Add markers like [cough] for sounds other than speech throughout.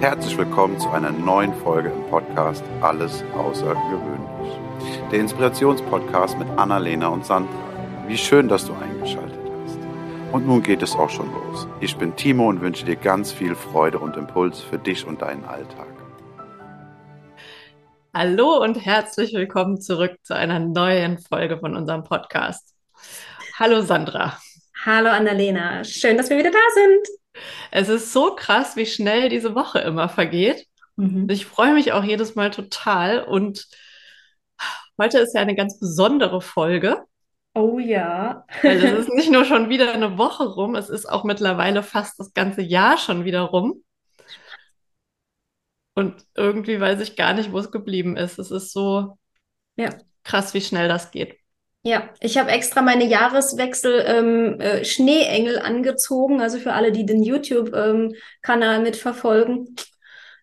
Herzlich willkommen zu einer neuen Folge im Podcast Alles Außergewöhnlich. Der Inspirationspodcast mit Annalena und Sandra. Wie schön, dass du eingeschaltet hast. Und nun geht es auch schon los. Ich bin Timo und wünsche dir ganz viel Freude und Impuls für dich und deinen Alltag. Hallo und herzlich willkommen zurück zu einer neuen Folge von unserem Podcast. Hallo Sandra. Hallo Annalena, schön, dass wir wieder da sind. Es ist so krass, wie schnell diese Woche immer vergeht. Mhm. Ich freue mich auch jedes Mal total. Und heute ist ja eine ganz besondere Folge. Oh ja. Weil es ist [laughs] nicht nur schon wieder eine Woche rum, es ist auch mittlerweile fast das ganze Jahr schon wieder rum. Und irgendwie weiß ich gar nicht, wo es geblieben ist. Es ist so ja. krass, wie schnell das geht. Ja, ich habe extra meine Jahreswechsel ähm, äh, Schneeengel angezogen, also für alle, die den YouTube-Kanal ähm, mitverfolgen.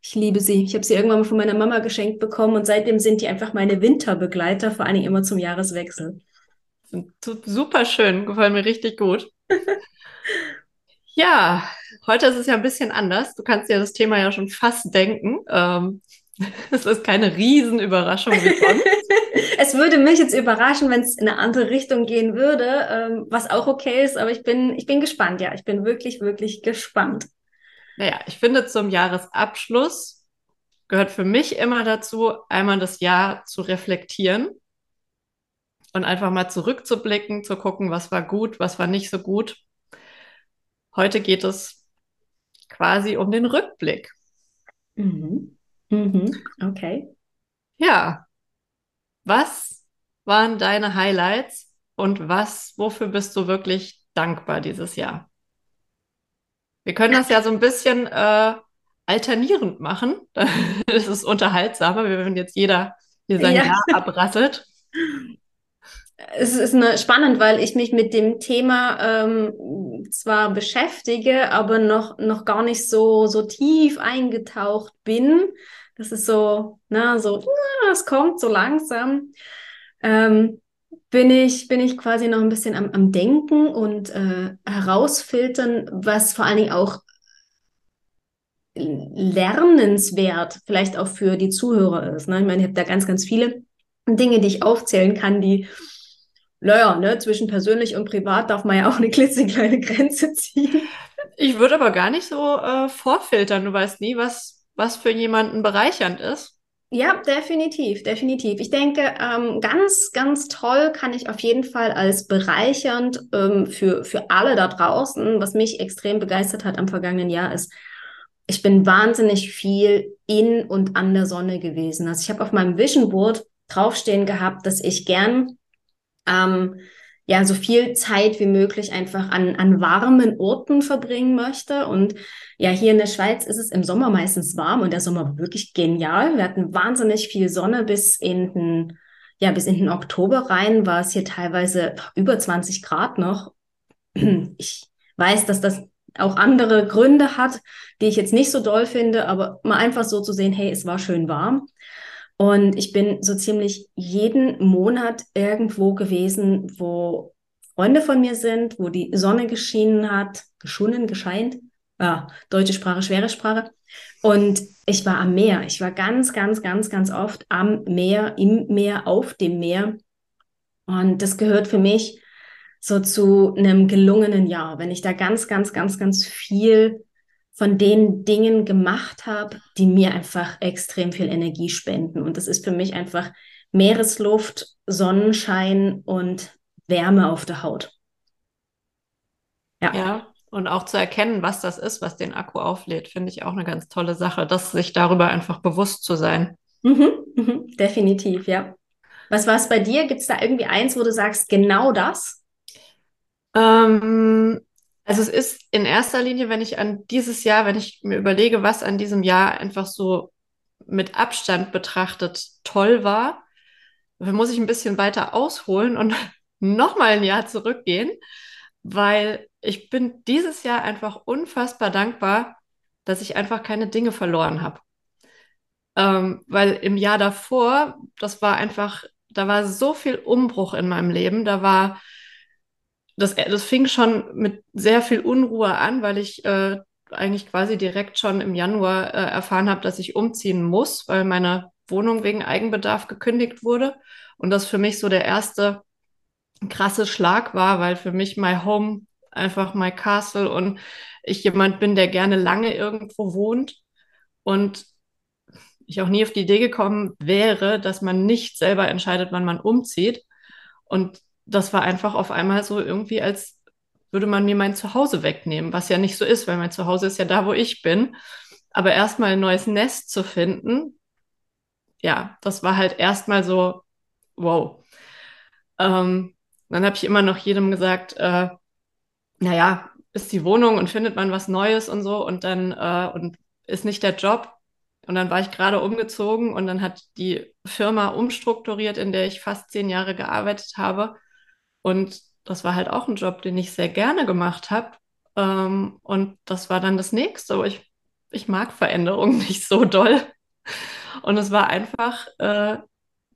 Ich liebe sie. Ich habe sie irgendwann mal von meiner Mama geschenkt bekommen und seitdem sind die einfach meine Winterbegleiter, vor allen Dingen immer zum Jahreswechsel. Super schön, gefallen mir richtig gut. ja, heute ist es ja ein bisschen anders. Du kannst dir das Thema ja schon fast denken. Ähm, [laughs] es ist keine Riesenüberraschung [laughs] es würde mich jetzt überraschen, wenn es in eine andere Richtung gehen würde, ähm, was auch okay ist, aber ich bin, ich bin gespannt, ja. Ich bin wirklich, wirklich gespannt. Naja, ich finde, zum Jahresabschluss gehört für mich immer dazu, einmal das Jahr zu reflektieren und einfach mal zurückzublicken, zu gucken, was war gut, was war nicht so gut. Heute geht es quasi um den Rückblick. Mhm. Mhm. Okay. Ja, was waren deine Highlights und was, wofür bist du wirklich dankbar dieses Jahr? Wir können das ja so ein bisschen äh, alternierend machen. [laughs] Das ist unterhaltsamer, wenn jetzt jeder hier sein ja. Jahr abrasselt. [laughs] Es ist eine, spannend, weil ich mich mit dem Thema ähm, zwar beschäftige, aber noch, noch gar nicht so, so tief eingetaucht bin. Das ist so, na, so, es kommt so langsam. Ähm, bin ich, bin ich quasi noch ein bisschen am, am Denken und äh, herausfiltern, was vor allen Dingen auch lernenswert vielleicht auch für die Zuhörer ist. Ne? Ich meine, ich habe da ganz, ganz viele Dinge, die ich aufzählen kann, die, naja, ne, zwischen persönlich und privat darf man ja auch eine klitzekleine Grenze ziehen. Ich würde aber gar nicht so äh, vorfiltern. Du weißt nie, was, was für jemanden bereichernd ist. Ja, definitiv, definitiv. Ich denke, ähm, ganz, ganz toll kann ich auf jeden Fall als bereichernd ähm, für, für alle da draußen, was mich extrem begeistert hat am vergangenen Jahr, ist, ich bin wahnsinnig viel in und an der Sonne gewesen. Also ich habe auf meinem Vision Board draufstehen gehabt, dass ich gern ähm, ja so viel Zeit wie möglich einfach an, an warmen Orten verbringen möchte. Und ja, hier in der Schweiz ist es im Sommer meistens warm und der Sommer war wirklich genial. Wir hatten wahnsinnig viel Sonne bis in den, ja, bis in den Oktober rein war es hier teilweise über 20 Grad noch. [clears throat] Ich weiß, dass das auch andere Gründe hat, die ich jetzt nicht so doll finde, aber mal einfach so zu sehen, hey, es war schön warm. Und ich bin so ziemlich jeden Monat irgendwo gewesen, wo Freunde von mir sind, wo die Sonne geschienen hat, geschunnen, gescheint. Ja, deutsche Sprache, schwere Sprache. Und ich war am Meer. Ich war ganz, ganz, ganz, ganz oft am Meer, im Meer, auf dem Meer. Und das gehört für mich so zu einem gelungenen Jahr, wenn ich da ganz, ganz, ganz, ganz viel von den Dingen gemacht habe, die mir einfach extrem viel Energie spenden. Und das ist für mich einfach Meeresluft, Sonnenschein und Wärme auf der Haut. Ja. ja. Und auch zu erkennen, was das ist, was den Akku auflädt, finde ich auch eine ganz tolle Sache, dass sich darüber einfach bewusst zu sein. Mhm, mhm, definitiv, ja. Was war es bei dir? Gibt es da irgendwie eins, wo du sagst, genau das? Ähm, also es ist in erster Linie, wenn ich an dieses Jahr, wenn ich mir überlege, was an diesem Jahr einfach so mit Abstand betrachtet toll war, dann muss ich ein bisschen weiter ausholen und [laughs] nochmal ein Jahr zurückgehen, weil ich bin dieses Jahr einfach unfassbar dankbar, dass ich einfach keine Dinge verloren habe. Ähm, weil im Jahr davor, das war einfach, da war so viel Umbruch in meinem Leben, da war das, das fing schon mit sehr viel Unruhe an, weil ich äh, eigentlich quasi direkt schon im Januar äh, erfahren habe, dass ich umziehen muss, weil meine Wohnung wegen Eigenbedarf gekündigt wurde. Und das für mich so der erste krasse Schlag war, weil für mich my home einfach my castle und ich jemand bin, der gerne lange irgendwo wohnt und ich auch nie auf die Idee gekommen wäre, dass man nicht selber entscheidet, wann man umzieht. Und das war einfach auf einmal so irgendwie, als würde man mir mein Zuhause wegnehmen, was ja nicht so ist, weil mein Zuhause ist ja da, wo ich bin. Aber erstmal ein neues Nest zu finden, ja, das war halt erstmal so, wow. Ähm, dann habe ich immer noch jedem gesagt, äh, naja, ist die Wohnung und findet man was Neues und so und dann äh, und ist nicht der Job. Und dann war ich gerade umgezogen und dann hat die Firma umstrukturiert, in der ich fast zehn Jahre gearbeitet habe. Und das war halt auch ein Job, den ich sehr gerne gemacht habe. Ähm, und das war dann das nächste. Ich, ich mag Veränderungen [laughs] nicht so doll. Und es war einfach äh,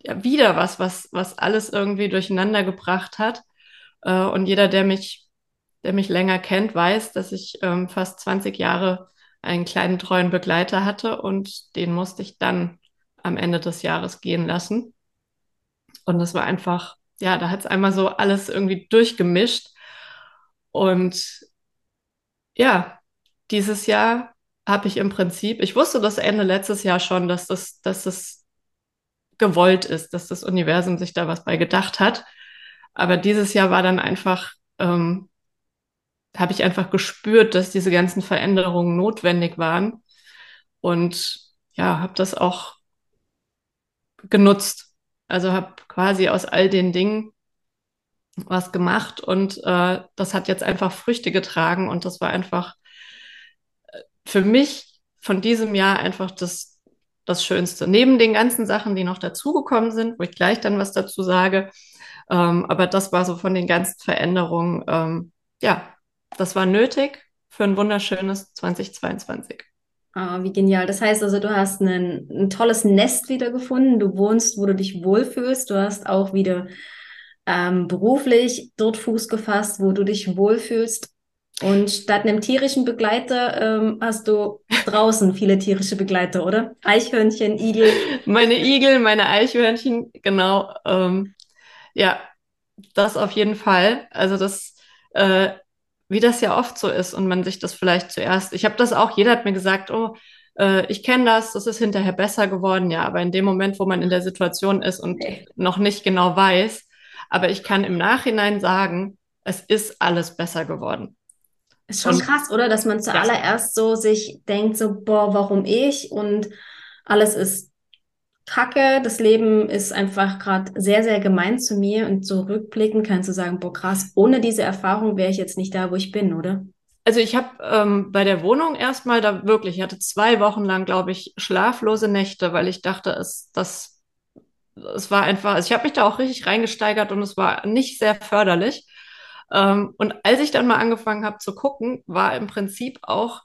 ja, wieder was, was, was alles irgendwie durcheinander gebracht hat. Äh, und jeder, der mich, der mich länger kennt, weiß, dass ich ähm, fast 20 Jahre einen kleinen treuen Begleiter hatte und den musste ich dann am Ende des Jahres gehen lassen. Und das war einfach, ja, da hat es einmal so alles irgendwie durchgemischt. Und ja, dieses Jahr habe ich im Prinzip, ich wusste das Ende letztes Jahr schon, dass das, dass das gewollt ist, dass das Universum sich da was bei gedacht hat. Aber dieses Jahr war dann einfach, ähm, habe ich einfach gespürt, dass diese ganzen Veränderungen notwendig waren. Und ja, habe das auch genutzt. Also habe quasi aus all den Dingen was gemacht und äh, das hat jetzt einfach Früchte getragen und das war einfach äh, für mich von diesem Jahr einfach das, das Schönste. Neben den ganzen Sachen, die noch dazugekommen sind, wo ich gleich dann was dazu sage. Ähm, aber das war so von den ganzen Veränderungen, ähm, ja, das war nötig für ein wunderschönes 2022. Ah, wie genial. Das heißt also, du hast ein, ein tolles Nest wiedergefunden. Du wohnst, wo du dich wohlfühlst. Du hast auch wieder ähm, beruflich dort Fuß gefasst, wo du dich wohlfühlst. Und statt einem tierischen Begleiter ähm, hast du draußen viele tierische Begleiter, oder? Eichhörnchen, Igel. [laughs] Meine Igel, meine Eichhörnchen, genau. Ähm, ja, das auf jeden Fall. Also das äh, wie das ja oft so ist und man sich das vielleicht zuerst, ich habe das auch, jeder hat mir gesagt, oh, äh, ich kenne das, das ist hinterher besser geworden, ja, aber in dem Moment, wo man in der Situation ist und nee. noch nicht genau weiß, aber ich kann im Nachhinein sagen, es ist alles besser geworden. Ist schon und, krass, oder? Dass man zuallererst so sich denkt, so, boah, warum ich? Und alles ist Kacke, das Leben ist einfach gerade sehr, sehr gemein zu mir und so rückblickend kannst du sagen, boah krass, ohne diese Erfahrung wäre ich jetzt nicht da, wo ich bin, oder? Also ich habe ähm, bei der Wohnung erstmal da wirklich, ich hatte zwei Wochen lang, glaube ich, schlaflose Nächte, weil ich dachte, es, das, es war einfach, also ich habe mich da auch richtig reingesteigert und es war nicht sehr förderlich. Ähm, und als ich dann mal angefangen habe zu gucken, war im Prinzip auch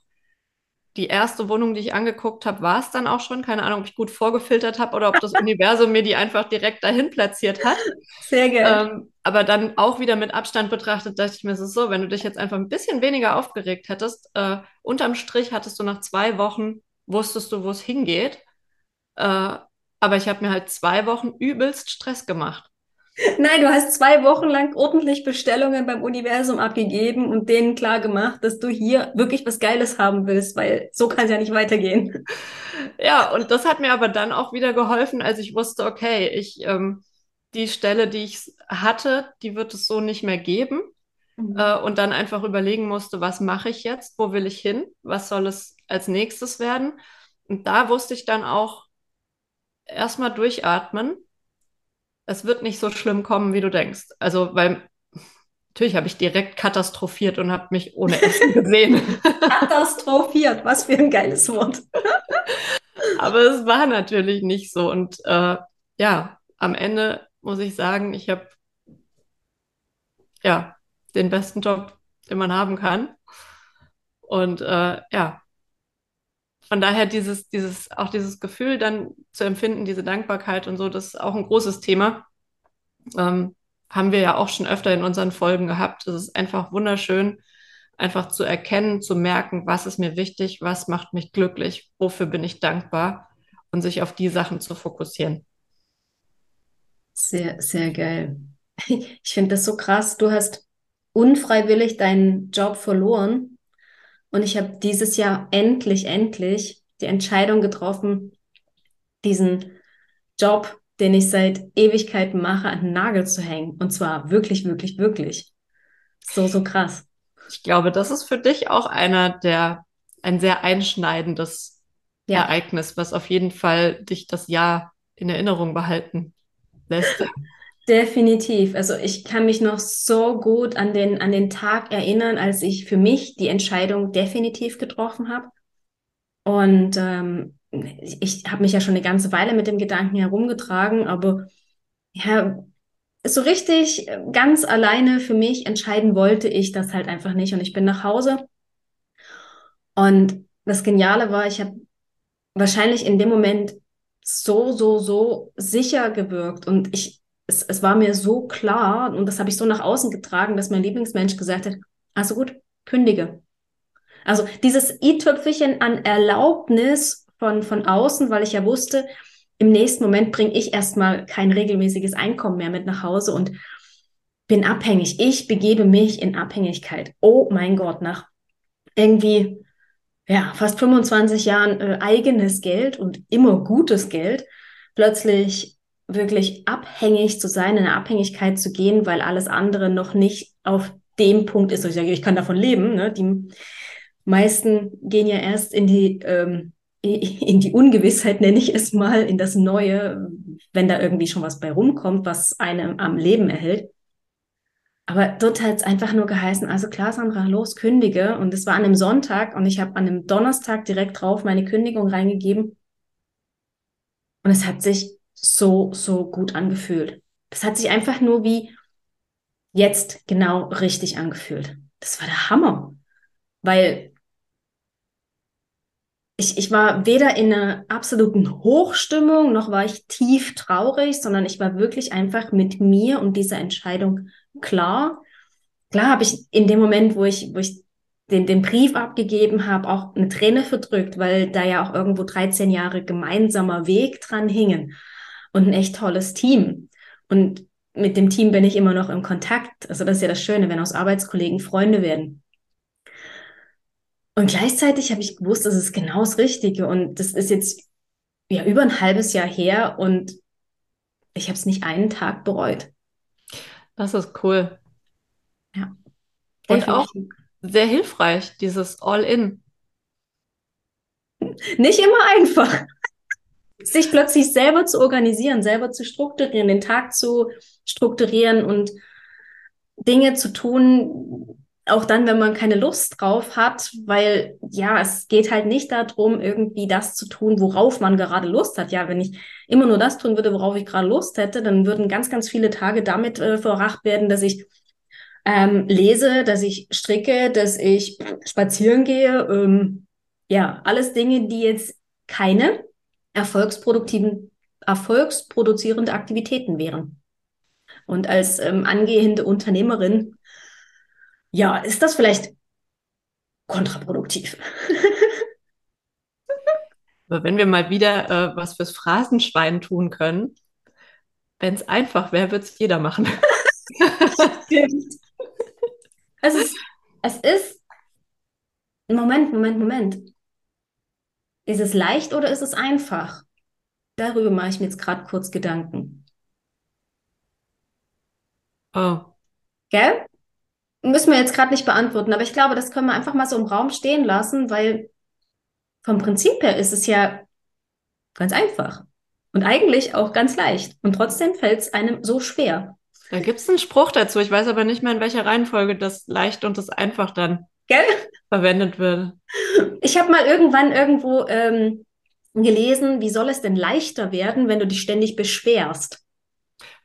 die erste Wohnung, die ich angeguckt habe, war es dann auch schon. Keine Ahnung, ob ich gut vorgefiltert habe oder ob das [laughs] Universum mir die einfach direkt dahin platziert hat. Sehr gerne. Ähm, aber dann auch wieder mit Abstand betrachtet, dachte ich mir, es ist so, wenn du dich jetzt einfach ein bisschen weniger aufgeregt hättest, äh, unterm Strich hattest du nach zwei Wochen, wusstest du, wo es hingeht. Äh, aber ich habe mir halt zwei Wochen übelst Stress gemacht. Nein, du hast zwei Wochen lang ordentlich Bestellungen beim Universum abgegeben und denen klar gemacht, dass du hier wirklich was Geiles haben willst, weil so kann es ja nicht weitergehen. Ja, und das hat mir aber dann auch wieder geholfen, als ich wusste, okay, ich ähm, die Stelle, die ich hatte, die wird es so nicht mehr geben. Mhm. Äh, und dann einfach überlegen musste, was mache ich jetzt, wo will ich hin, was soll es als nächstes werden. Und da wusste ich dann auch erstmal durchatmen es wird nicht so schlimm kommen, wie du denkst. Also, weil natürlich habe ich direkt katastrophiert und habe mich ohne Essen [laughs] gesehen. katastrophiert, was für ein geiles Wort. Aber es war natürlich nicht so. Und äh, ja, am Ende muss ich sagen, ich habe ja den besten Job, den man haben kann. Und äh, ja, von daher dieses, dieses, auch dieses Gefühl dann zu empfinden, diese Dankbarkeit und so, das ist auch ein großes Thema. Ähm, haben wir ja auch schon öfter in unseren Folgen gehabt. Es ist einfach wunderschön, einfach zu erkennen, zu merken, was ist mir wichtig, was macht mich glücklich, wofür bin ich dankbar und sich auf die Sachen zu fokussieren. Sehr, sehr geil. Ich finde das so krass. Du hast unfreiwillig deinen Job verloren und ich habe dieses Jahr endlich, endlich die Entscheidung getroffen, diesen Job, den ich seit Ewigkeiten mache, an den Nagel zu hängen. Und zwar wirklich, wirklich, wirklich. So, so krass. Ich glaube, das ist für dich auch einer der, ein sehr einschneidendes ja. Ereignis, was auf jeden Fall dich das Jahr in Erinnerung behalten lässt. Definitiv. Also ich kann mich noch so gut an den, an den Tag erinnern, als ich für mich die Entscheidung definitiv getroffen habe. Und ähm, ich habe mich ja schon eine ganze Weile mit dem Gedanken herumgetragen, aber ja, so richtig ganz alleine für mich entscheiden wollte ich das halt einfach nicht. Und ich bin nach Hause. Und das Geniale war, ich habe wahrscheinlich in dem Moment so, so, so sicher gewirkt. Und ich es, es war mir so klar und das habe ich so nach außen getragen, dass mein Lieblingsmensch gesagt hat, also gut, kündige. Also dieses i-Tüpfelchen an Erlaubnis von, von außen, weil ich ja wusste, im nächsten Moment bringe ich erstmal kein regelmäßiges Einkommen mehr mit nach Hause und bin abhängig. Ich begebe mich in Abhängigkeit. Oh mein Gott, nach irgendwie ja, fast 25 Jahren äh, eigenes Geld und immer gutes Geld, plötzlich wirklich abhängig zu sein, in eine Abhängigkeit zu gehen, weil alles andere noch nicht auf dem Punkt ist, dass ich sage, ich kann davon leben. Ne? Die meisten gehen ja erst in die, ähm, [laughs] in die Ungewissheit, nenne ich es mal, in das Neue, wenn da irgendwie schon was bei rumkommt, was einem am Leben erhält. Aber dort hat es einfach nur geheißen, also klar, Sandra, los, kündige. Und es war an einem Sonntag und ich habe an einem Donnerstag direkt drauf meine Kündigung reingegeben. Und es hat sich so, so gut angefühlt. Das hat sich einfach nur wie jetzt genau richtig angefühlt. Das war der Hammer, weil ich, ich war weder in einer absoluten Hochstimmung, noch war ich tief traurig, sondern ich war wirklich einfach mit mir und dieser Entscheidung klar. Klar habe ich in dem Moment, wo ich, wo ich den, den Brief abgegeben habe, auch eine Träne verdrückt, weil da ja auch irgendwo 13 Jahre gemeinsamer Weg dran hingen und ein echt tolles Team. Und mit dem Team bin ich immer noch im Kontakt. Also das ist ja das Schöne, wenn aus Arbeitskollegen Freunde werden. Und gleichzeitig habe ich gewusst, das ist genau das Richtige. Und das ist jetzt ja über ein halbes Jahr her und ich habe es nicht einen Tag bereut. Das ist cool. Ja. Und auch sehr hilfreich, dieses All-In. Nicht immer einfach sich plötzlich selber zu organisieren, selber zu strukturieren, den Tag zu strukturieren und Dinge zu tun, auch dann, wenn man keine Lust drauf hat, weil ja, es geht halt nicht darum, irgendwie das zu tun, worauf man gerade Lust hat. Ja, wenn ich immer nur das tun würde, worauf ich gerade Lust hätte, dann würden ganz, ganz viele Tage damit äh, verbracht werden, dass ich ähm, lese, dass ich stricke, dass ich spazieren gehe. Ähm, ja, alles Dinge, die jetzt keine erfolgsproduktiven, erfolgsproduzierende Aktivitäten wären. Und als ähm, angehende Unternehmerin, ja, ist das vielleicht kontraproduktiv. [laughs] Aber wenn wir mal wieder äh, was fürs Phrasenschwein tun können, wenn es einfach wäre, würde es jeder machen. [laughs] Es ist, es ist, Moment, Moment, Moment. Ist es leicht oder ist es einfach? Darüber mache ich mir jetzt gerade kurz Gedanken. Oh. Gell? Müssen wir jetzt gerade nicht beantworten, aber ich glaube, das können wir einfach mal so im Raum stehen lassen, weil vom Prinzip her ist es ja ganz einfach und eigentlich auch ganz leicht. Und trotzdem fällt es einem so schwer. Da gibt es einen Spruch dazu. Ich weiß aber nicht mehr, in welcher Reihenfolge das leicht und das einfach dann Gell? verwendet wird. Ich habe mal irgendwann irgendwo ähm, gelesen, wie soll es denn leichter werden, wenn du dich ständig beschwerst?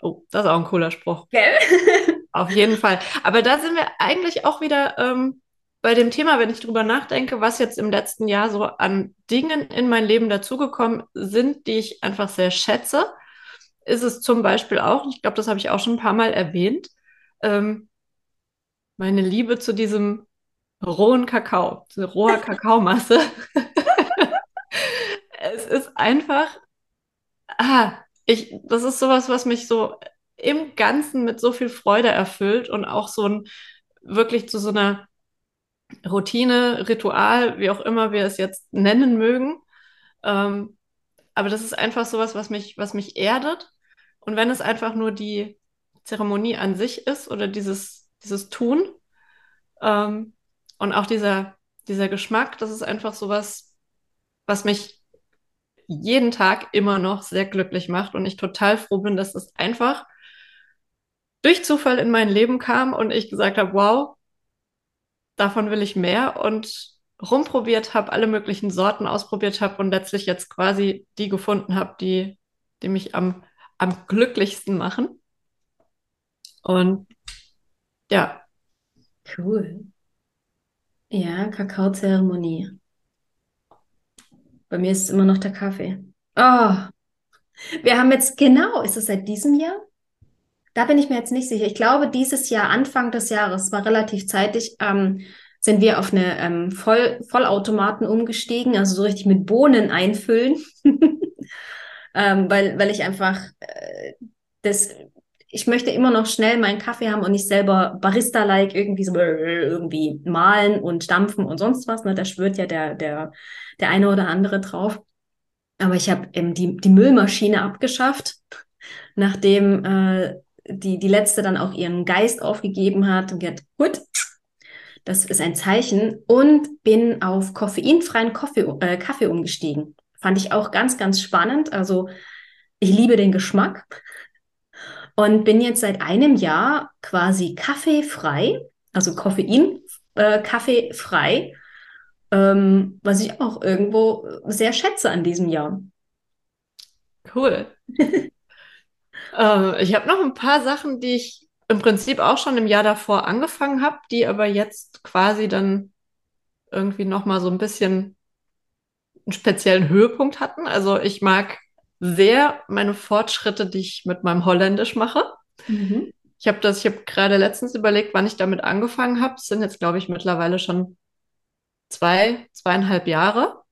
Oh, das ist auch ein cooler Spruch. Gell? [laughs] Auf jeden Fall. Aber da sind wir eigentlich auch wieder ähm, bei dem Thema, wenn ich drüber nachdenke, was jetzt im letzten Jahr so an Dingen in mein Leben dazugekommen sind, die ich einfach sehr schätze, ist es zum Beispiel auch, ich glaube, das habe ich auch schon ein paar Mal erwähnt, ähm, meine Liebe zu diesem rohen Kakao, diese rohe Kakaomasse. [laughs] es ist einfach, ah, ich, das ist sowas, was mich so im Ganzen mit so viel Freude erfüllt und auch so ein wirklich zu so einer Routine, Ritual, wie auch immer wir es jetzt nennen mögen. Ähm, aber das ist einfach sowas, was mich, was mich erdet. Und wenn es einfach nur die Zeremonie an sich ist oder dieses, dieses Tun ähm, und auch dieser, dieser Geschmack, das ist einfach sowas, was mich jeden Tag immer noch sehr glücklich macht und ich total froh bin, dass das einfach durch Zufall in mein Leben kam und ich gesagt habe, wow, davon will ich mehr und rumprobiert habe, alle möglichen Sorten ausprobiert habe und letztlich jetzt quasi die gefunden habe, die, die mich am, am glücklichsten machen. Und ja. Cool. Ja, Kakaozeremonie. Bei mir ist es immer noch der Kaffee. Oh, wir haben jetzt genau, ist es seit diesem Jahr? Da bin ich mir jetzt nicht sicher. Ich glaube, dieses Jahr, Anfang des Jahres, war relativ zeitig, ähm, sind wir auf eine ähm, Voll Vollautomaten umgestiegen, also so richtig mit Bohnen einfüllen, [laughs] ähm, weil, weil ich einfach äh, das, ich möchte immer noch schnell meinen Kaffee haben und nicht selber Barista-like irgendwie so irgendwie malen und dampfen und sonst was. Ne? Da schwört ja der, der, der eine oder andere drauf. Aber ich habe ähm, die, die Müllmaschine abgeschafft, nachdem äh, die, die letzte dann auch ihren Geist aufgegeben hat und gesagt, gut, das ist ein Zeichen und bin auf koffeinfreien Kaffee, äh, Kaffee umgestiegen. Fand ich auch ganz, ganz spannend. Also ich liebe den Geschmack und bin jetzt seit einem Jahr quasi kaffeefrei, also Koffein, äh, kaffeefrei, ähm, was ich auch irgendwo sehr schätze an diesem Jahr. Cool. [laughs] Äh, ich habe noch ein paar Sachen, die ich im Prinzip auch schon im Jahr davor angefangen habe, die aber jetzt quasi dann irgendwie noch mal so ein bisschen einen speziellen Höhepunkt hatten. Also ich mag sehr meine Fortschritte, die ich mit meinem Holländisch mache. Mhm. Ich habe das, ich habe gerade letztens überlegt, wann ich damit angefangen habe. Es sind jetzt, glaube ich, mittlerweile schon zwei, zweieinhalb Jahre.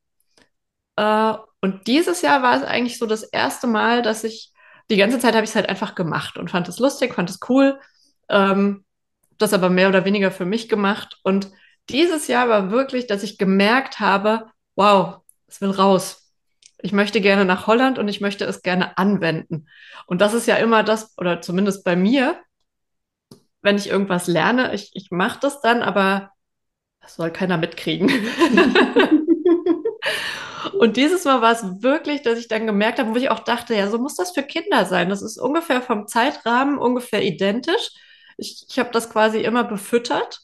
Äh, und dieses Jahr war es eigentlich so das erste Mal, dass ich die ganze Zeit habe ich es halt einfach gemacht und fand es lustig, fand es cool. Ähm, das aber mehr oder weniger für mich gemacht. Und dieses Jahr war wirklich, dass ich gemerkt habe, wow, es will raus. Ich möchte gerne nach Holland und ich möchte es gerne anwenden. Und das ist ja immer das, oder zumindest bei mir, wenn ich irgendwas lerne, ich, ich mache das dann, aber das soll keiner mitkriegen. [laughs] Und dieses Mal war es wirklich, dass ich dann gemerkt habe, wo ich auch dachte, ja, so muss das für Kinder sein. Das ist ungefähr vom Zeitrahmen ungefähr identisch. Ich, ich habe das quasi immer befüttert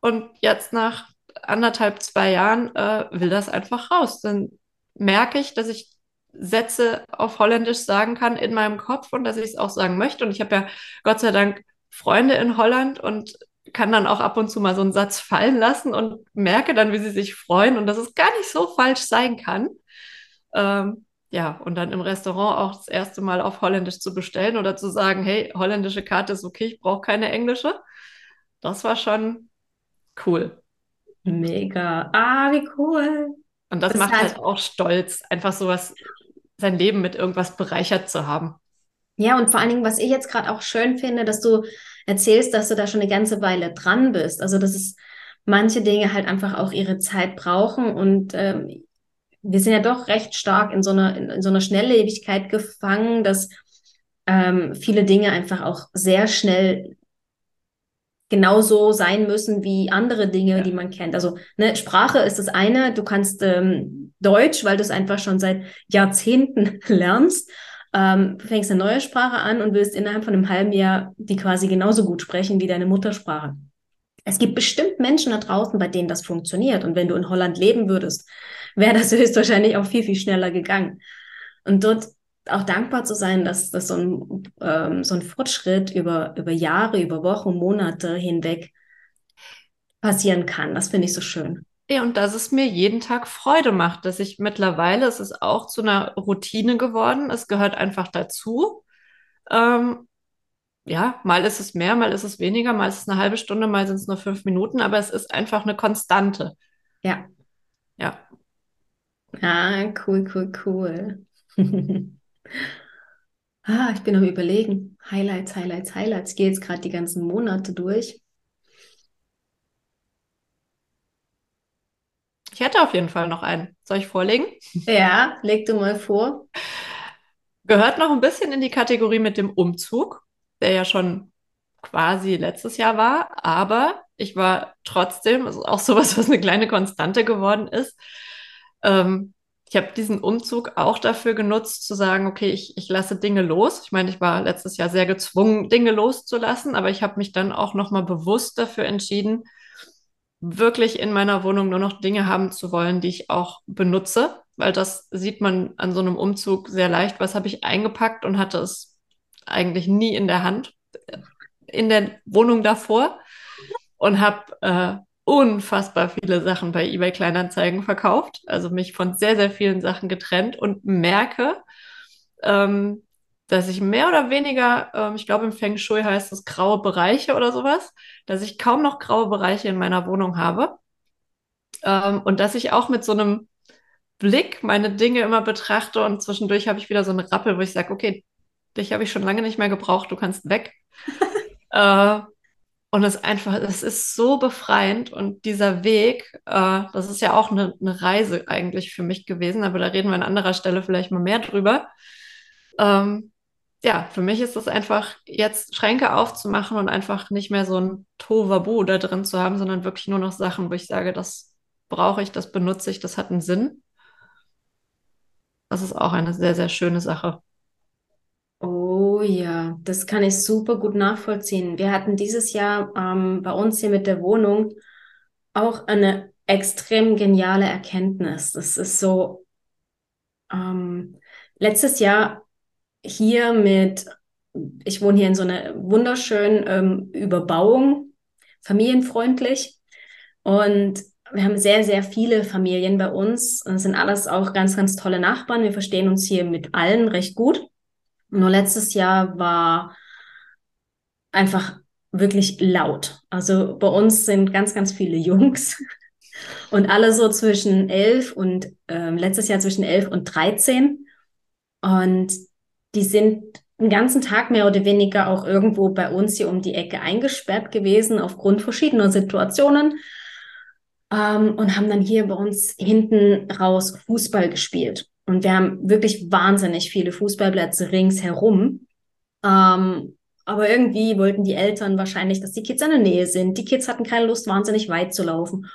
und jetzt nach anderthalb, zwei Jahren äh, will das einfach raus. Dann merke ich, dass ich Sätze auf Holländisch sagen kann in meinem Kopf und dass ich es auch sagen möchte. Und ich habe ja Gott sei Dank Freunde in Holland und kann dann auch ab und zu mal so einen Satz fallen lassen und merke dann, wie sie sich freuen und dass es gar nicht so falsch sein kann. Ähm, ja, und dann im Restaurant auch das erste Mal auf Holländisch zu bestellen oder zu sagen, hey, holländische Karte ist okay, ich brauche keine englische. Das war schon cool. Mega. Ah, wie cool. Und das, das macht halt auch stolz, einfach sowas, sein Leben mit irgendwas bereichert zu haben. Ja, und vor allen Dingen, was ich jetzt gerade auch schön finde, dass du erzählst, dass du da schon eine ganze Weile dran bist. Also, dass es manche Dinge halt einfach auch ihre Zeit brauchen und ähm, wir sind ja doch recht stark in so einer, in, in so einer Schnelllebigkeit gefangen, dass ähm, viele Dinge einfach auch sehr schnell genauso sein müssen wie andere Dinge, ja. die man kennt. Also ne, Sprache ist das eine, du kannst ähm, Deutsch, weil du es einfach schon seit Jahrzehnten [laughs] lernst ähm, fängst eine neue Sprache an und willst innerhalb von einem halben Jahr die quasi genauso gut sprechen wie deine Muttersprache. Es gibt bestimmt Menschen da draußen, bei denen das funktioniert. Und wenn du in Holland leben würdest, wäre das [laughs] höchstwahrscheinlich auch viel, viel schneller gegangen. Und dort auch dankbar zu sein, dass, dass so, ein, ähm, so ein Fortschritt über, über Jahre, über Wochen, Monate hinweg passieren kann. Das finde ich so schön. Ja, und dass es mir jeden Tag Freude macht, dass ich mittlerweile, es ist auch zu einer Routine geworden, es gehört einfach dazu. Ähm, ja, mal ist es mehr, mal ist es weniger, mal ist es eine halbe Stunde, mal sind es nur fünf Minuten, aber es ist einfach eine Konstante. Ja. Ja. Ah, cool, cool, cool. [laughs] ah, ich bin am Überlegen. Highlights, Highlights, Highlights. Ich gehe jetzt gerade die ganzen Monate durch. Ich hätte auf jeden Fall noch einen. Soll ich vorlegen? Ja, leg du mal vor. Gehört noch ein bisschen in die Kategorie mit dem Umzug, der ja schon quasi letztes Jahr war, aber ich war trotzdem, also auch sowas, was eine kleine Konstante geworden ist. Ähm, ich habe diesen Umzug auch dafür genutzt, zu sagen, okay, ich, ich lasse Dinge los. Ich meine, ich war letztes Jahr sehr gezwungen, Dinge loszulassen, aber ich habe mich dann auch nochmal bewusst dafür entschieden, wirklich in meiner Wohnung nur noch Dinge haben zu wollen, die ich auch benutze, weil das sieht man an so einem Umzug sehr leicht. Was habe ich eingepackt und hatte es eigentlich nie in der Hand in der Wohnung davor und habe äh, unfassbar viele Sachen bei eBay Kleinanzeigen verkauft, also mich von sehr, sehr vielen Sachen getrennt und merke, ähm, dass ich mehr oder weniger, ähm, ich glaube im Feng Shui heißt es graue Bereiche oder sowas, dass ich kaum noch graue Bereiche in meiner Wohnung habe ähm, und dass ich auch mit so einem Blick meine Dinge immer betrachte und zwischendurch habe ich wieder so einen Rappel, wo ich sage, okay, dich habe ich schon lange nicht mehr gebraucht, du kannst weg. [laughs] äh, und es einfach, es ist so befreiend und dieser Weg, äh, das ist ja auch eine, eine, Reise eigentlich für mich gewesen, aber da reden wir an anderer Stelle vielleicht mal mehr drüber. Ähm, ja, für mich ist es einfach, jetzt Schränke aufzumachen und einfach nicht mehr so ein Tovabu da drin zu haben, sondern wirklich nur noch Sachen, wo ich sage, das brauche ich, das benutze ich, das hat einen Sinn. Das ist auch eine sehr, sehr schöne Sache. Oh ja, das kann ich super gut nachvollziehen. Wir hatten dieses Jahr ähm, bei uns hier mit der Wohnung auch eine extrem geniale Erkenntnis. Das ist so, ähm, letztes Jahr hier mit, ich wohne hier in so einer wunderschönen ähm, Überbauung, familienfreundlich. Und wir haben sehr, sehr viele Familien bei uns. Das sind alles auch ganz, ganz tolle Nachbarn. Wir verstehen uns hier mit allen recht gut. Nur letztes Jahr war einfach wirklich laut. Also bei uns sind ganz, ganz viele Jungs [laughs] und alle so zwischen elf und äh, letztes Jahr zwischen elf und dreizehn. Und die sind den ganzen Tag mehr oder weniger auch irgendwo bei uns hier um die Ecke eingesperrt gewesen aufgrund verschiedener Situationen ähm, und haben dann hier bei uns hinten raus Fußball gespielt. Und wir haben wirklich wahnsinnig viele Fußballplätze ringsherum. Ähm, aber irgendwie wollten die Eltern wahrscheinlich, dass die Kids in der Nähe sind. Die Kids hatten keine Lust, wahnsinnig weit zu laufen.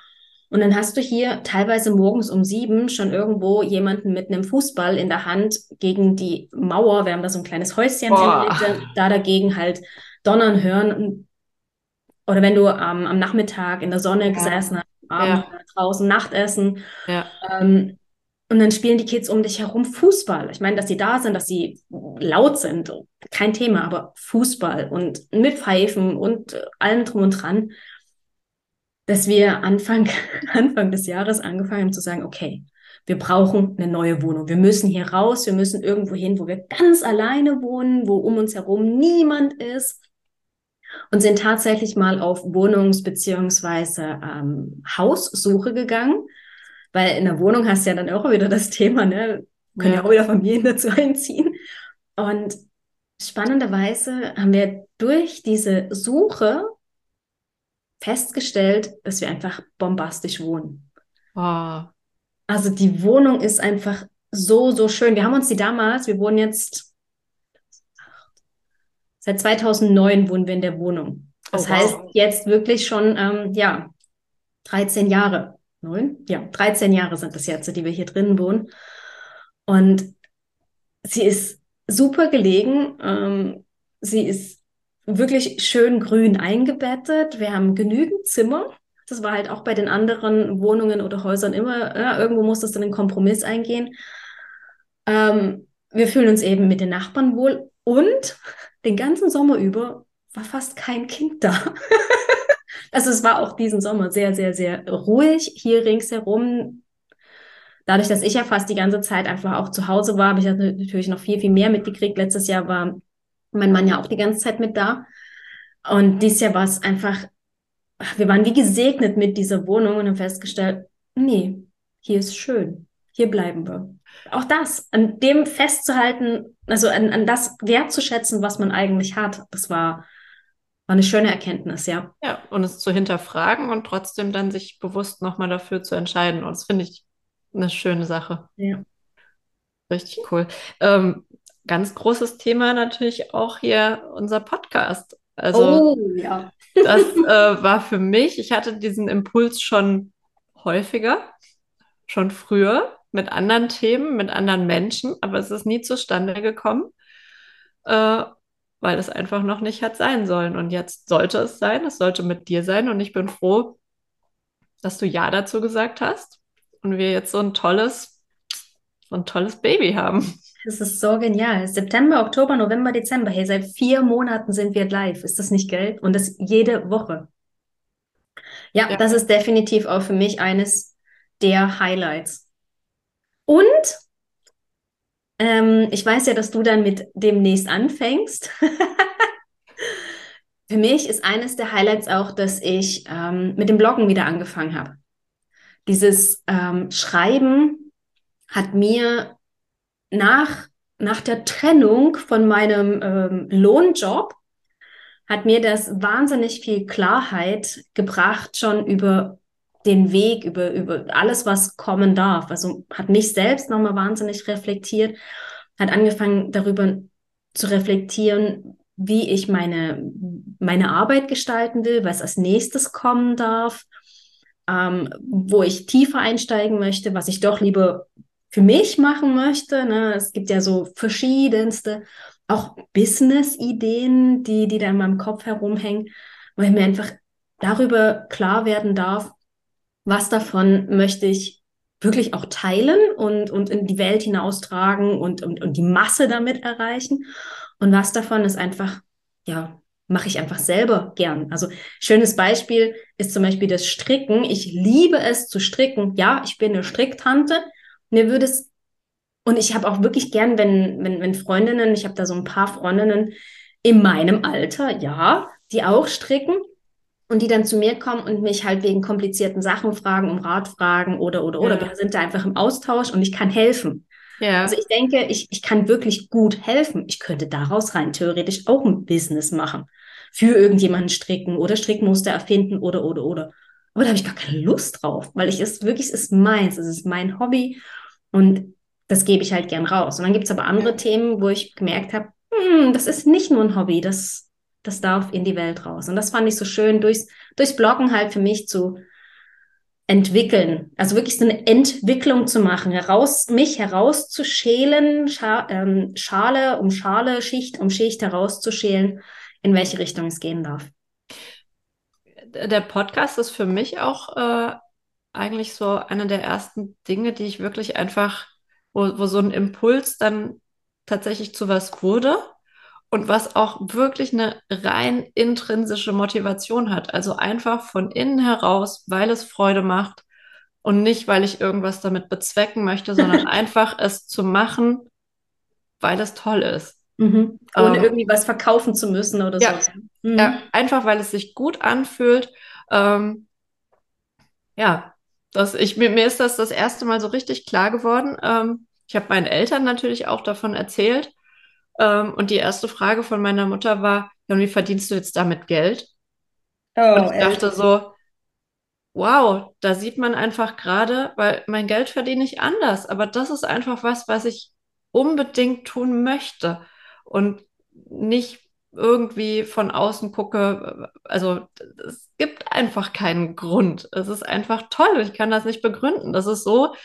Und dann hast du hier teilweise morgens um sieben schon irgendwo jemanden mit einem Fußball in der Hand gegen die Mauer. Wir haben da so ein kleines Häuschen, da dagegen halt donnern hören. Oder wenn du ähm, am Nachmittag in der Sonne ja. gesessen hast, abends ja. draußen Nachtessen. Ja. Ähm, und dann spielen die Kids um dich herum Fußball. Ich meine, dass sie da sind, dass sie laut sind, kein Thema, aber Fußball und mit Pfeifen und allem drum und dran, dass wir Anfang, [laughs] Anfang des Jahres angefangen haben zu sagen, okay, wir brauchen eine neue Wohnung. Wir müssen hier raus, wir müssen irgendwo hin, wo wir ganz alleine wohnen, wo um uns herum niemand ist. Und sind tatsächlich mal auf Wohnungs- beziehungsweise ähm, Haussuche gegangen weil in der Wohnung hast du ja dann auch wieder das Thema, ne? Können ja, ja auch wieder Familien [laughs] dazu einziehen. Und spannenderweise haben wir durch diese Suche festgestellt, dass wir einfach bombastisch wohnen. Oh. Also die Wohnung ist einfach so, so schön. Wir haben uns die damals, wir wohnen jetzt, seit 2009 wohnen wir in der Wohnung. Das oh, wow. heißt jetzt wirklich schon, ähm, ja, 13 Jahre neun, ja, 13 Jahre sind es jetzt, die wir hier drinnen wohnen. Und sie ist super gelegen. Ähm, sie ist wirklich schön grün eingebettet. Wir haben genügend Zimmer. Das war halt auch bei den anderen Wohnungen oder Häusern immer, ja, irgendwo muss das dann einen Kompromiss eingehen. Ähm, wir fühlen uns eben mit den Nachbarn wohl und den ganzen Sommer über war fast kein Kind da. [laughs] Also es war auch diesen Sommer sehr, sehr, sehr ruhig hier ringsherum. Dadurch, dass ich ja fast die ganze Zeit einfach auch zu Hause war, habe ich natürlich noch viel, viel mehr mitgekriegt. Letztes Jahr war Mein Mann ja auch die ganze Zeit mit da. Und dies Jahr war es einfach, wir waren wie gesegnet mit dieser Wohnung und haben festgestellt, nee, hier ist schön, hier bleiben wir. Auch das, an dem festzuhalten, also an, an das wertzuschätzen, was man eigentlich hat, das war, war eine schöne Erkenntnis, ja. Ja, und es zu hinterfragen und trotzdem dann sich bewusst nochmal dafür zu entscheiden. Und das finde ich eine schöne Sache. Ja. Richtig cool. Ähm, ganz großes Thema natürlich auch hier unser Podcast. Also oh, ja. [laughs] das äh, war für mich, ich hatte diesen Impuls schon häufiger, schon früher mit anderen Themen, mit anderen Menschen, aber es ist nie zustande gekommen, äh, weil es einfach noch nicht hat sein sollen. Und jetzt sollte es sein, es sollte mit dir sein und ich bin froh, dass du Ja dazu gesagt hast und wir jetzt so ein tolles, so ein tolles Baby haben. Das ist so genial. September, Oktober, November, Dezember. Hey, seit vier Monaten sind wir live. Ist das nicht geil? Und das jede Woche. Ja, ja, das ist definitiv auch für mich eines der Highlights. Und ähm, ich weiß ja, dass du dann mit demnächst anfängst. [laughs] für mich ist eines der Highlights auch, dass ich ähm, mit dem Bloggen wieder angefangen habe. Dieses ähm, Schreiben hat mir nach, nach der Trennung von meinem ähm, Lohnjob hat mir das wahnsinnig viel Klarheit gebracht, schon über den Weg, über, über alles, was kommen darf. Also hat mich selbst nochmal wahnsinnig reflektiert, hat angefangen darüber zu reflektieren, wie ich meine, meine Arbeit gestalten will, was als nächstes kommen darf, ähm, wo ich tiefer einsteigen möchte, was ich doch lieber für mich machen möchte. Ne? Es gibt ja so verschiedenste, auch Business-Ideen, die, die da in meinem Kopf herumhängen, ich mir einfach darüber klar werden darf, was davon möchte ich wirklich auch teilen und, und in die Welt hinaustragen und, und, und die Masse damit erreichen. Und was davon ist einfach, ja, mache ich einfach selber gern. Also schönes Beispiel ist zum Beispiel das Stricken. Ich liebe es zu stricken. Ja, ich bin eine Stricktante. Mir würde es, und ich habe auch wirklich gern, wenn, wenn, wenn Freundinnen, ich habe da so ein paar Freundinnen in meinem Alter, ja, die auch stricken und die dann zu mir kommen und mich halt wegen komplizierten Sachen fragen, um Rat fragen oder, oder, oder. Wir sind da einfach im Austausch und ich kann helfen. Ja. Also ich denke, ich, ich kann wirklich gut helfen. Ich könnte daraus rein theoretisch auch ein Business machen. Für irgendjemanden stricken oder Strickmuster erfinden oder, oder, oder. Aber da habe ich gar keine Lust drauf, weil ich es wirklich, es ist meins, es ist mein Hobby und das gebe ich halt gern raus. Und dann gibt es aber andere Themen, wo ich gemerkt habe, hm, das ist nicht nur ein Hobby, das, das darf in die Welt raus. Und das fand ich so schön, durchs, durchs Bloggen halt für mich zu entwickeln. Also wirklich so eine Entwicklung zu machen, heraus, mich herauszuschälen, Scha ähm, Schale um Schale, Schicht um Schicht herauszuschälen, in welche Richtung es gehen darf der Podcast ist für mich auch äh, eigentlich so eine der ersten Dinge, die ich wirklich einfach, wo, wo so ein Impuls dann tatsächlich zu was wurde und was auch wirklich eine rein intrinsische Motivation hat. Also einfach von innen heraus, weil es Freude macht und nicht, weil ich irgendwas damit bezwecken möchte, sondern [laughs] einfach es zu machen, weil es toll ist. Mhm. Ohne ähm, irgendwie was verkaufen zu müssen oder ja, so. Mhm. Ja, einfach weil es sich gut anfühlt. Ähm, ja, das, ich, mir, mir ist das das erste Mal so richtig klar geworden. Ähm, ich habe meinen Eltern natürlich auch davon erzählt. Ähm, und die erste Frage von meiner Mutter war, ja, und wie verdienst du jetzt damit Geld? Oh, und ich dachte so, wow, da sieht man einfach gerade, weil mein Geld verdiene ich anders, aber das ist einfach was, was ich unbedingt tun möchte und nicht irgendwie von außen gucke, also es gibt einfach keinen Grund. Es ist einfach toll. Ich kann das nicht begründen. Das ist so,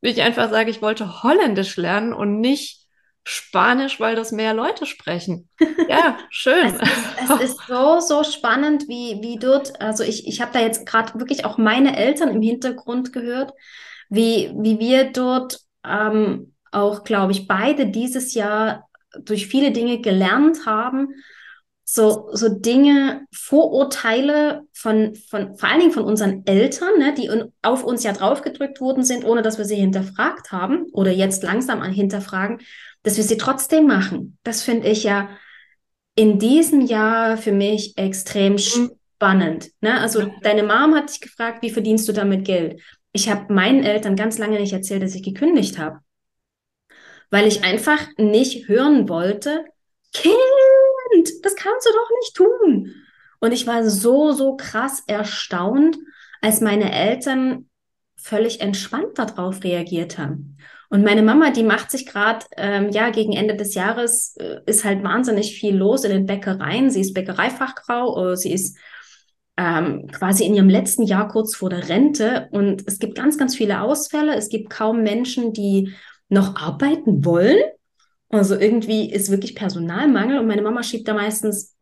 wie ich einfach sage, ich wollte Holländisch lernen und nicht Spanisch, weil das mehr Leute sprechen. [laughs] Ja, schön. es, ist, es ist so, so spannend, wie, wie dort, also ich, ich habe da jetzt gerade wirklich auch meine Eltern im Hintergrund gehört, wie, wie wir dort ähm, auch, glaube ich, beide dieses Jahr durch viele Dinge gelernt haben, so, so Dinge, Vorurteile von, von, vor allen Dingen von unseren Eltern, ne, die auf uns ja draufgedrückt worden sind, ohne dass wir sie hinterfragt haben oder jetzt langsam an hinterfragen, dass wir sie trotzdem machen. Das finde ich ja in diesem Jahr für mich extrem Mhm. spannend. Ne? Also Ja. deine Mom hat dich gefragt, wie verdienst du damit Geld? Ich habe meinen Eltern ganz lange nicht erzählt, dass ich gekündigt habe, weil ich einfach nicht hören wollte, Kind, das kannst du doch nicht tun. Und ich war so, so krass erstaunt, als meine Eltern völlig entspannt darauf reagiert haben. Und meine Mama, die macht sich gerade, ähm, ja, gegen Ende des Jahres äh, ist halt wahnsinnig viel los in den Bäckereien. Sie ist Bäckereifachfrau, äh, sie ist ähm, quasi in ihrem letzten Jahr kurz vor der Rente und es gibt ganz, ganz viele Ausfälle. Es gibt kaum Menschen, die noch arbeiten wollen. Also irgendwie ist wirklich Personalmangel und meine Mama schiebt da meistens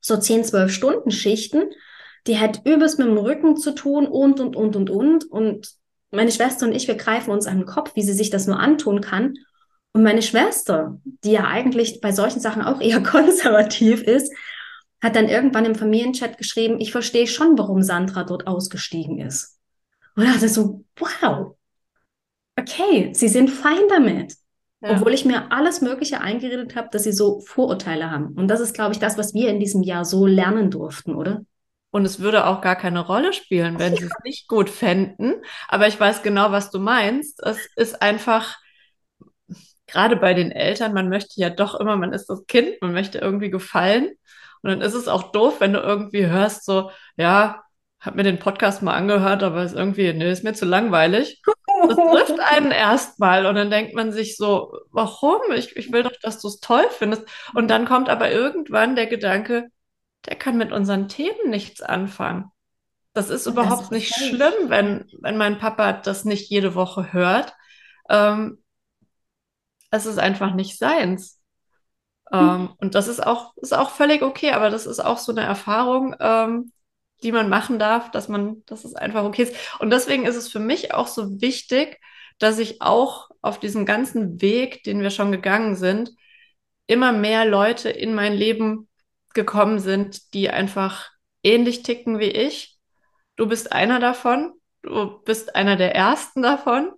so 10, 12 Stunden Schichten. Die hat übelst mit dem Rücken zu tun und, und, und, und, und. Und meine Schwester und ich, wir greifen uns an den Kopf, wie sie sich das nur antun kann. Und meine Schwester, die ja eigentlich bei solchen Sachen auch eher [laughs] konservativ ist, hat dann irgendwann im Familienchat geschrieben, ich verstehe schon, warum Sandra dort ausgestiegen ist. Und da dachte so, wow, okay, sie sind fein damit. Ja. Obwohl ich mir alles Mögliche eingeredet habe, dass sie so Vorurteile haben. Und das ist, glaube ich, das, was wir in diesem Jahr so lernen durften, oder? Und es würde auch gar keine Rolle spielen, wenn sie es nicht gut fänden. Aber ich weiß genau, was du meinst. Es ist einfach, gerade bei den Eltern, man möchte ja doch immer, man ist das Kind, man möchte irgendwie gefallen. Und dann ist es auch doof, wenn du irgendwie hörst, so, ja, hab mir den Podcast mal angehört, aber ist irgendwie, nee, ist mir zu langweilig. Das trifft einen erstmal und dann denkt man sich so, warum? Ich, ich will doch, dass du es toll findest. Und dann kommt aber irgendwann der Gedanke, der kann mit unseren Themen nichts anfangen. Das ist Das überhaupt ist nicht schlimm, wenn, wenn mein Papa das nicht jede Woche hört. Ähm, es ist einfach nicht seins. Ähm, und das ist auch, ist auch völlig okay, aber das ist auch so eine Erfahrung, ähm, die man machen darf, dass man, dass es einfach okay ist. Und deswegen ist es für mich auch so wichtig, dass ich auch auf diesem ganzen Weg, den wir schon gegangen sind, immer mehr Leute in mein Leben gekommen sind, die einfach ähnlich ticken wie ich. Du bist einer davon. Du bist einer der ersten davon.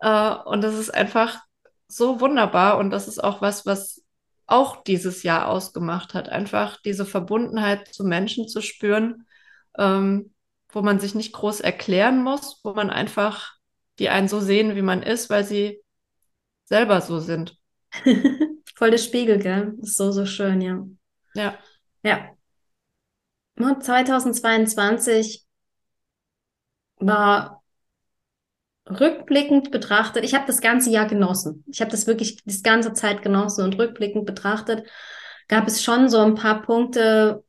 Äh, und das ist einfach so wunderbar. Und das ist auch was, was auch dieses Jahr ausgemacht hat. Einfach diese Verbundenheit zu Menschen zu spüren, ähm, wo man sich nicht groß erklären muss, wo man einfach die einen so sehen, wie man ist, weil sie selber so sind. [laughs] Voll der Spiegel, gell? Ist so, so schön, ja. Ja. Ja. Und 2022 war rückblickend betrachtet, ich habe das ganze Jahr genossen. Ich habe das wirklich die ganze Zeit genossen und rückblickend betrachtet gab es schon so ein paar Punkte,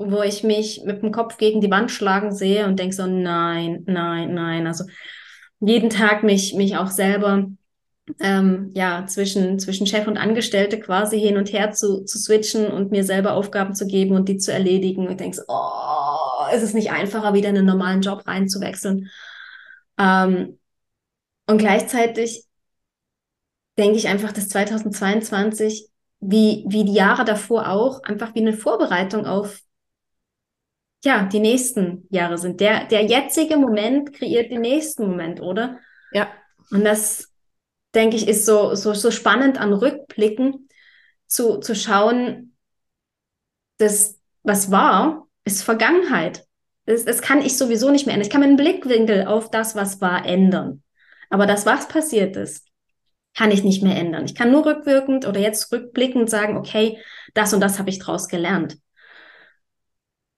wo ich mich mit dem Kopf gegen die Wand schlagen sehe und denke so, nein, nein, nein. Also jeden Tag mich, mich auch selber ähm, ja, zwischen, zwischen Chef und Angestellte quasi hin und her zu, zu switchen und mir selber Aufgaben zu geben und die zu erledigen. Und denkst, oh, ist es nicht einfacher, wieder in einen normalen Job reinzuwechseln? Ähm, und gleichzeitig denke ich einfach, dass 2022, wie, wie die Jahre davor auch, einfach wie eine Vorbereitung auf ja, die nächsten Jahre sind. Der, der jetzige Moment kreiert den nächsten Moment, oder? Ja. Und das, denke ich, ist so, so, so spannend an Rückblicken zu, zu schauen, dass was war, ist Vergangenheit. Das, das kann ich sowieso nicht mehr ändern. Ich kann meinen Blickwinkel auf das, was war, ändern. Aber das, was passiert ist, kann ich nicht mehr ändern. Ich kann nur rückwirkend oder jetzt rückblickend sagen, okay, das und das habe ich daraus gelernt.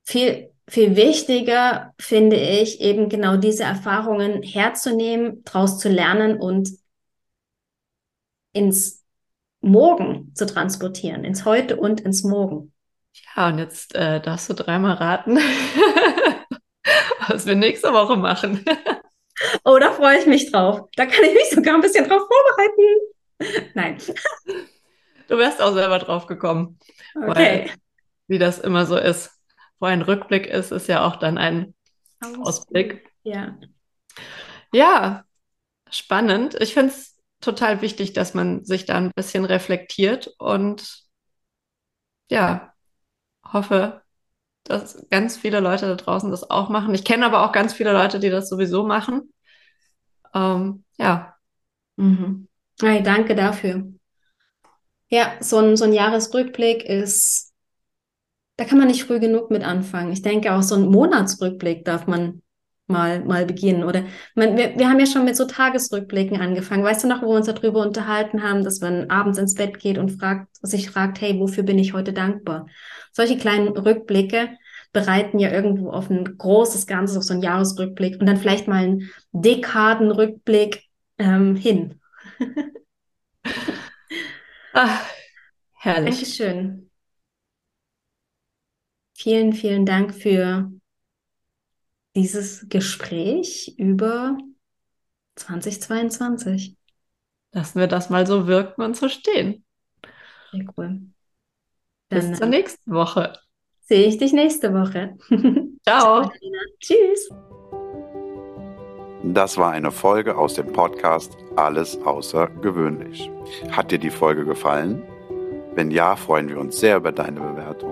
Viel, viel wichtiger finde ich eben genau diese Erfahrungen herzunehmen, daraus zu lernen und ins Morgen zu transportieren, ins Heute und ins Morgen. Ja, und jetzt äh, darfst du dreimal raten, [laughs] was wir nächste Woche machen. [laughs] Oh, da freue ich mich drauf. Da kann ich mich sogar ein bisschen drauf vorbereiten. Nein. Du wärst auch selber drauf gekommen, Okay. weil wie das immer so ist. Wo ein Rückblick ist, ist ja auch dann ein Ausblick. Ja. Ja, spannend. Ich finde es total wichtig, dass man sich da ein bisschen reflektiert und ja, hoffe, dass ganz viele Leute da draußen das auch machen. Ich kenne aber auch ganz viele Leute, die das sowieso machen. Ähm, ja, Mhm. Hey, danke dafür. Ja, so ein, so ein Jahresrückblick ist da kann man nicht früh genug mit anfangen. Ich denke, auch so ein Monatsrückblick darf man mal, mal beginnen. Oder man, wir, wir haben ja schon mit so Tagesrückblicken angefangen. Weißt du noch, wo wir uns darüber unterhalten haben, dass man abends ins Bett geht und fragt, sich fragt, hey, wofür bin ich heute dankbar? Solche kleinen Rückblicke bereiten ja irgendwo auf ein großes Ganzes, auf so einen Jahresrückblick und dann vielleicht mal einen Dekadenrückblick ähm, hin. Ach, [laughs] herrlich. Dankeschön. Vielen, vielen Dank für dieses Gespräch über 2022. Lassen wir das mal so wirken und so stehen. Sehr cool. Dann, Bis zur nächsten Woche. Sehe ich dich nächste Woche. [laughs] Ciao. Tschüss. Das war eine Folge aus dem Podcast Alles außergewöhnlich. Hat dir die Folge gefallen? Wenn ja, freuen wir uns sehr über deine Bewertung.